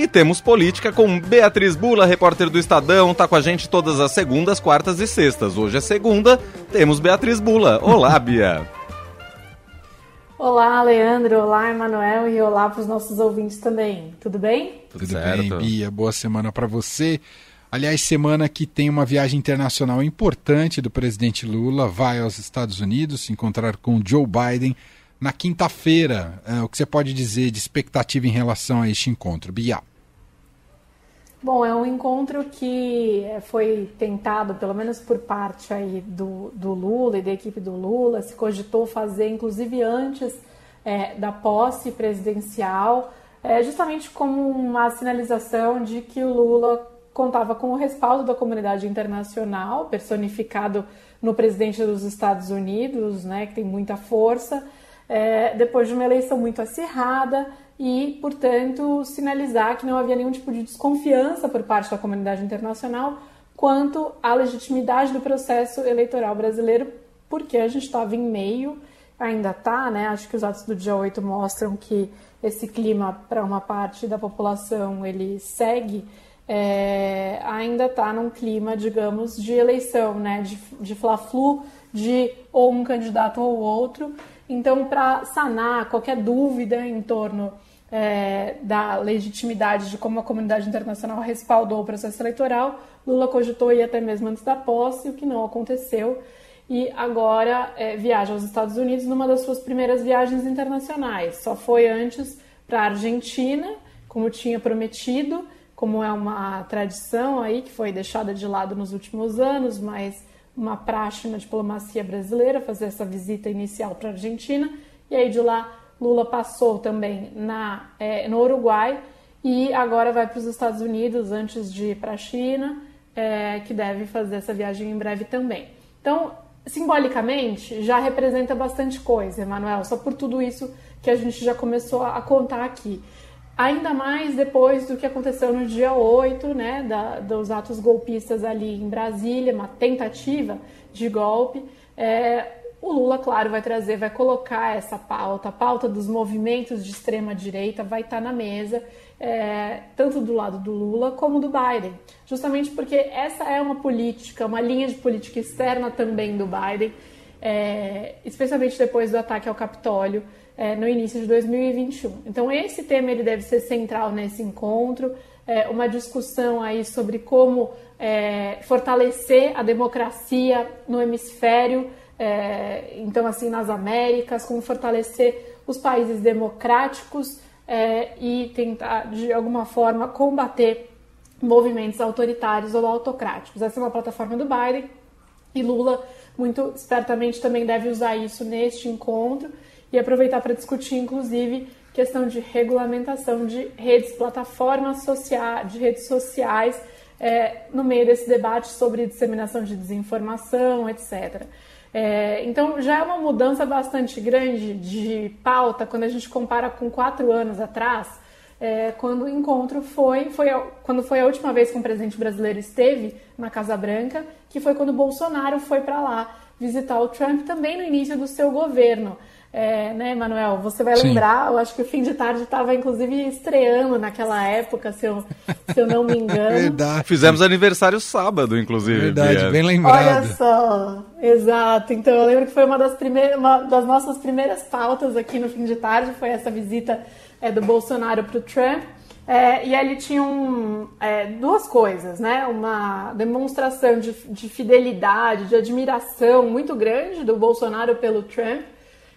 E temos política com Beatriz Bula, repórter do Estadão, tá com a gente todas as segundas, quartas e sextas. Hoje é segunda, temos Beatriz Bula. Olá, Bia. Olá, Leandro. Olá, Emanuel. E olá para os nossos ouvintes também. Tudo bem? Tudo, Tudo bem, Bia. Boa semana para você. Aliás, semana que tem uma viagem internacional importante do presidente Lula, vai aos Estados Unidos se encontrar com Joe Biden na quinta-feira. É, o que você pode dizer de expectativa em relação a este encontro, Bia? Bom, é um encontro que é, foi tentado, pelo menos por parte aí do, do Lula e da equipe do Lula, se cogitou fazer, inclusive antes é, da posse presidencial, é, justamente como uma sinalização de que o Lula contava com o respaldo da comunidade internacional, personificado no presidente dos Estados Unidos, né, que tem muita força, é, depois de uma eleição muito acirrada e, portanto, sinalizar que não havia nenhum tipo de desconfiança por parte da comunidade internacional quanto à legitimidade do processo eleitoral brasileiro, porque a gente estava em meio, ainda está, né? Acho que os atos do dia 8 mostram que esse clima para uma parte da população ele segue, é, ainda está num clima, digamos, de eleição, né? De, de fla-flu, de ou um candidato ou outro. Então, para sanar qualquer dúvida em torno é, da legitimidade de como a comunidade internacional respaldou o processo eleitoral, Lula cogitou ir até mesmo antes da posse, o que não aconteceu, e agora é, viaja aos Estados Unidos numa das suas primeiras viagens internacionais. Só foi antes para a Argentina, como tinha prometido, como é uma tradição aí que foi deixada de lado nos últimos anos, mas uma praxe na diplomacia brasileira fazer essa visita inicial para a Argentina e aí de lá Lula passou também na, é, no Uruguai e agora vai para os Estados Unidos antes de ir para a China, é, que deve fazer essa viagem em breve também. Então, simbolicamente, já representa bastante coisa, Emanuel, só por tudo isso que a gente já começou a contar aqui. Ainda mais depois do que aconteceu no dia 8, né, da, dos atos golpistas ali em Brasília, uma tentativa de golpe. É, o Lula, claro, vai trazer, vai colocar essa pauta, a pauta dos movimentos de extrema direita vai estar na mesa, é, tanto do lado do Lula como do Biden, justamente porque essa é uma política, uma linha de política externa também do Biden, é, especialmente depois do ataque ao Capitólio é, no início de 2021. Então esse tema ele deve ser central nesse encontro, é, uma discussão aí sobre como é, fortalecer a democracia no hemisfério, é, então assim nas Américas, como fortalecer os países democráticos é, e tentar de alguma forma combater movimentos autoritários ou autocráticos. Essa é uma plataforma do Biden e Lula muito espertamente também deve usar isso neste encontro e aproveitar para discutir, inclusive, questão de regulamentação de redes, plataformas sociais, de redes sociais, é, no meio desse debate sobre disseminação de desinformação, etc. É, então já é uma mudança bastante grande de pauta quando a gente compara com quatro anos atrás, é, quando o encontro foi, foi a, quando foi a última vez que um presidente brasileiro esteve na Casa Branca, que foi quando Bolsonaro foi para lá visitar o Trump também no início do seu governo. É, né, Manuel? Você vai lembrar, Sim. eu acho que o fim de tarde estava inclusive estreando naquela época, se eu, se eu não me engano. Verdade. Fizemos aniversário sábado, inclusive. Verdade, bem lembrado. Olha só, exato. Então eu lembro que foi uma das, primeiras, uma das nossas primeiras pautas aqui no fim de tarde, foi essa visita é, do Bolsonaro para o Trump. É, e ali tinham é, duas coisas, né? Uma demonstração de, de fidelidade, de admiração muito grande do Bolsonaro pelo Trump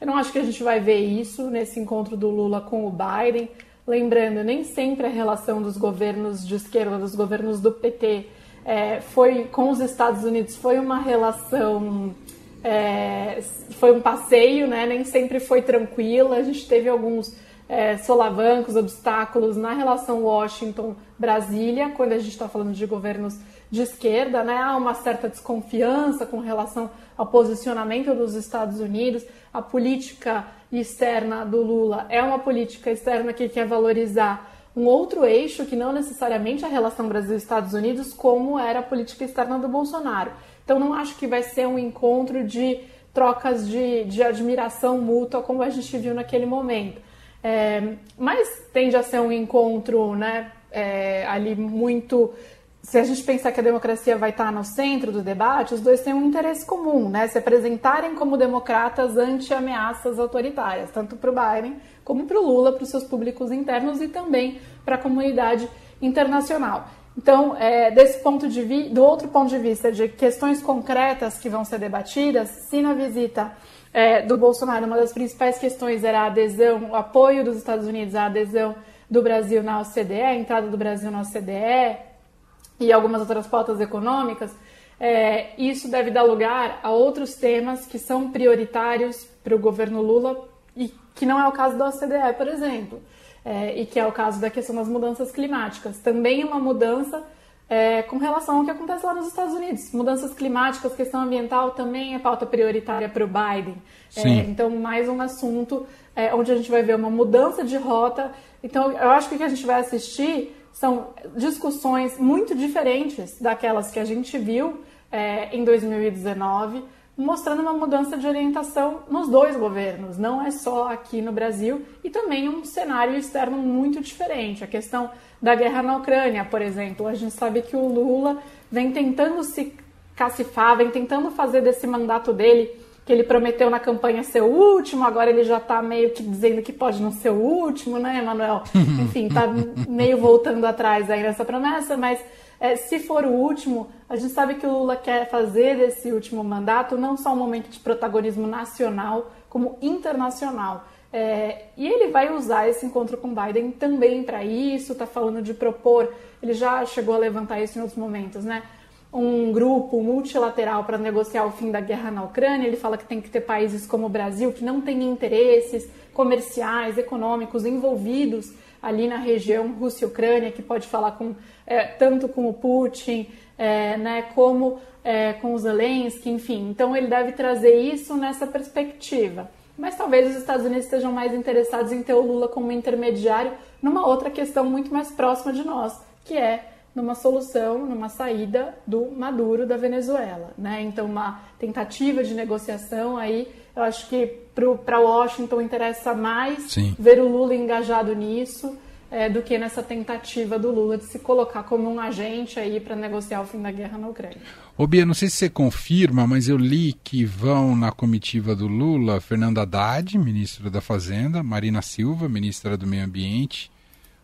eu não acho que a gente vai ver isso nesse encontro do Lula com o Biden. Lembrando, nem sempre a relação dos governos de esquerda, dos governos do PT, é, foi com os Estados Unidos foi uma relação, é, foi um passeio, né? Nem sempre foi tranquila. A gente teve alguns é, solavancos, obstáculos na relação Washington-Brasília, quando a gente está falando de governos de esquerda, né? Há uma certa desconfiança com relação ao posicionamento dos Estados Unidos. A política externa do Lula é uma política externa que quer valorizar um outro eixo que não necessariamente a relação Brasil-Estados Unidos, como era a política externa do Bolsonaro. Então, não acho que vai ser um encontro de trocas de, de admiração mútua, como a gente viu naquele momento. É, mas tende a ser um encontro né, é, ali muito se a gente pensar que a democracia vai estar no centro do debate, os dois têm um interesse comum, né? Se apresentarem como democratas ante ameaças autoritárias, tanto para o Biden como para o Lula, para os seus públicos internos e também para a comunidade internacional. Então, é, desse ponto de vi do outro ponto de vista de questões concretas que vão ser debatidas, se na visita é, do Bolsonaro uma das principais questões era a adesão, o apoio dos Estados Unidos à adesão do Brasil na OCDE, a entrada do Brasil na OCDE, e algumas outras pautas econômicas, é, isso deve dar lugar a outros temas que são prioritários para o governo Lula e que não é o caso da OCDE, por exemplo, é, e que é o caso da questão das mudanças climáticas. Também uma mudança é, com relação ao que acontece lá nos Estados Unidos. Mudanças climáticas, questão ambiental também é pauta prioritária para o Biden. É, então, mais um assunto é, onde a gente vai ver uma mudança de rota. Então, eu acho que o que a gente vai assistir são discussões muito diferentes daquelas que a gente viu é, em 2019, mostrando uma mudança de orientação nos dois governos, não é só aqui no Brasil, e também um cenário externo muito diferente. A questão da guerra na Ucrânia, por exemplo, a gente sabe que o Lula vem tentando se cacifar, vem tentando fazer desse mandato dele que ele prometeu na campanha ser o último, agora ele já está meio que dizendo que pode não ser o último, né, Emanuel? Enfim, está meio voltando atrás aí nessa promessa, mas é, se for o último, a gente sabe que o Lula quer fazer desse último mandato não só um momento de protagonismo nacional, como internacional. É, e ele vai usar esse encontro com Biden também para isso, está falando de propor, ele já chegou a levantar isso em outros momentos, né? Um grupo multilateral para negociar o fim da guerra na Ucrânia. Ele fala que tem que ter países como o Brasil, que não têm interesses comerciais, econômicos envolvidos ali na região Rússia-Ucrânia, que pode falar com, é, tanto com o Putin, é, né, como é, com o Zelensky, enfim. Então ele deve trazer isso nessa perspectiva. Mas talvez os Estados Unidos estejam mais interessados em ter o Lula como intermediário numa outra questão muito mais próxima de nós, que é numa solução, numa saída do Maduro da Venezuela, né? Então uma tentativa de negociação aí, eu acho que para Washington interessa mais Sim. ver o Lula engajado nisso é, do que nessa tentativa do Lula de se colocar como um agente aí para negociar o fim da guerra na Ucrânia. Ô Bia, não sei se você confirma, mas eu li que vão na comitiva do Lula Fernando Haddad, ministro da Fazenda, Marina Silva, ministra do Meio Ambiente,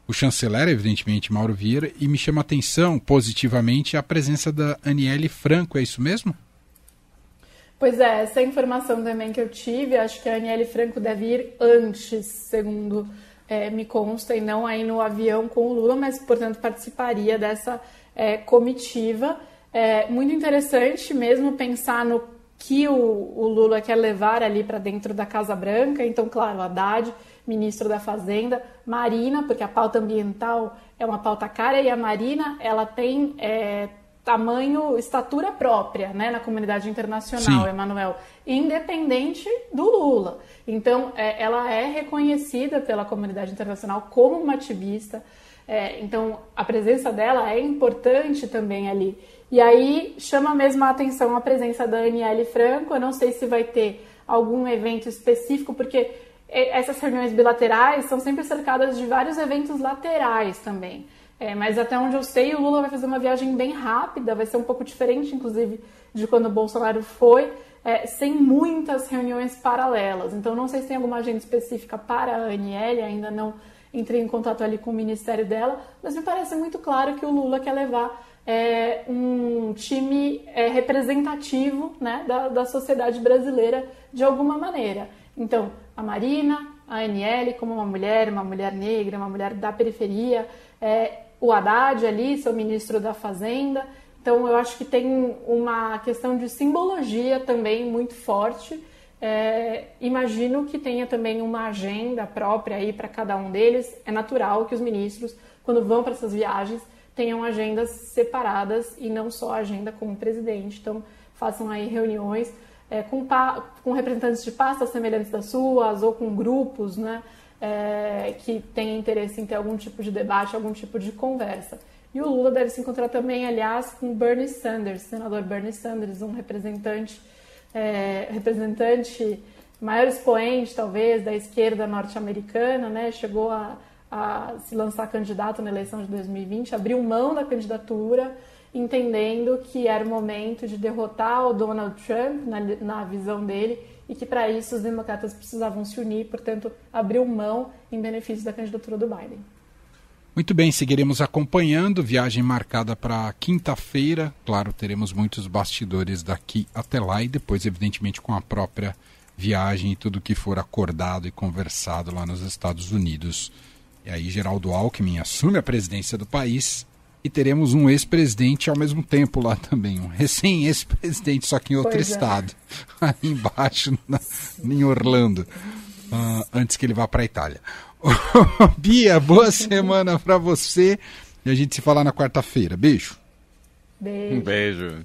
o chanceler, evidentemente, Mauro Vieira, e me chama a atenção positivamente a presença da Aniele Franco, é isso mesmo? Pois é, essa informação também que eu tive, acho que a Aniele Franco deve ir antes, segundo é, me consta, e não aí no avião com o Lula, mas, portanto, participaria dessa é, comitiva. É muito interessante mesmo pensar no que o, o Lula quer levar ali para dentro da Casa Branca. Então, claro, Haddad ministro da Fazenda, Marina, porque a pauta ambiental é uma pauta cara e a Marina ela tem é, tamanho, estatura própria né, na comunidade internacional, Sim. Emanuel, independente do Lula. Então, é, ela é reconhecida pela comunidade internacional como uma ativista. É, então, a presença dela é importante também ali. E aí chama mesmo a atenção a presença da Aniele Franco. Eu não sei se vai ter algum evento específico, porque essas reuniões bilaterais são sempre cercadas de vários eventos laterais também. É, mas até onde eu sei, o Lula vai fazer uma viagem bem rápida, vai ser um pouco diferente, inclusive, de quando o Bolsonaro foi, é, sem muitas reuniões paralelas. Então, não sei se tem alguma agenda específica para a Aniele, ainda não entrei em contato ali com o ministério dela, mas me parece muito claro que o Lula quer levar é, um time é, representativo né, da, da sociedade brasileira de alguma maneira. Então, a Marina, a Aniele como uma mulher, uma mulher negra, uma mulher da periferia, é, o Haddad ali, seu ministro da Fazenda. Então, eu acho que tem uma questão de simbologia também muito forte. É, imagino que tenha também uma agenda própria aí para cada um deles. É natural que os ministros, quando vão para essas viagens, tenham agendas separadas e não só agenda com o presidente. Então, façam aí reuniões é, com, com, representantes de pastas semelhantes das suas ou com grupos né, é, que têm interesse em ter algum tipo de debate, algum tipo de conversa. E o Lula deve se encontrar também, aliás, com Bernie Sanders, senador Bernie Sanders, um representante, é, representante maior expoente, talvez, da esquerda norte-americana, né? chegou a, a se lançar candidato na eleição de 2020, abriu mão da candidatura, entendendo que era o momento de derrotar o Donald Trump, na, na visão dele, e que para isso os democratas precisavam se unir, portanto, abriu mão em benefício da candidatura do Biden. Muito bem, seguiremos acompanhando. Viagem marcada para quinta-feira. Claro, teremos muitos bastidores daqui até lá e depois, evidentemente, com a própria viagem e tudo que for acordado e conversado lá nos Estados Unidos. E aí, Geraldo Alckmin assume a presidência do país e teremos um ex-presidente ao mesmo tempo lá também, um recém-ex-presidente, só que em outro pois é. estado, é. aí embaixo, na, em Orlando, uh, antes que ele vá para a Itália. Bia, boa semana para você. E a gente se fala na quarta-feira. Beijo. Beijo. Um beijo.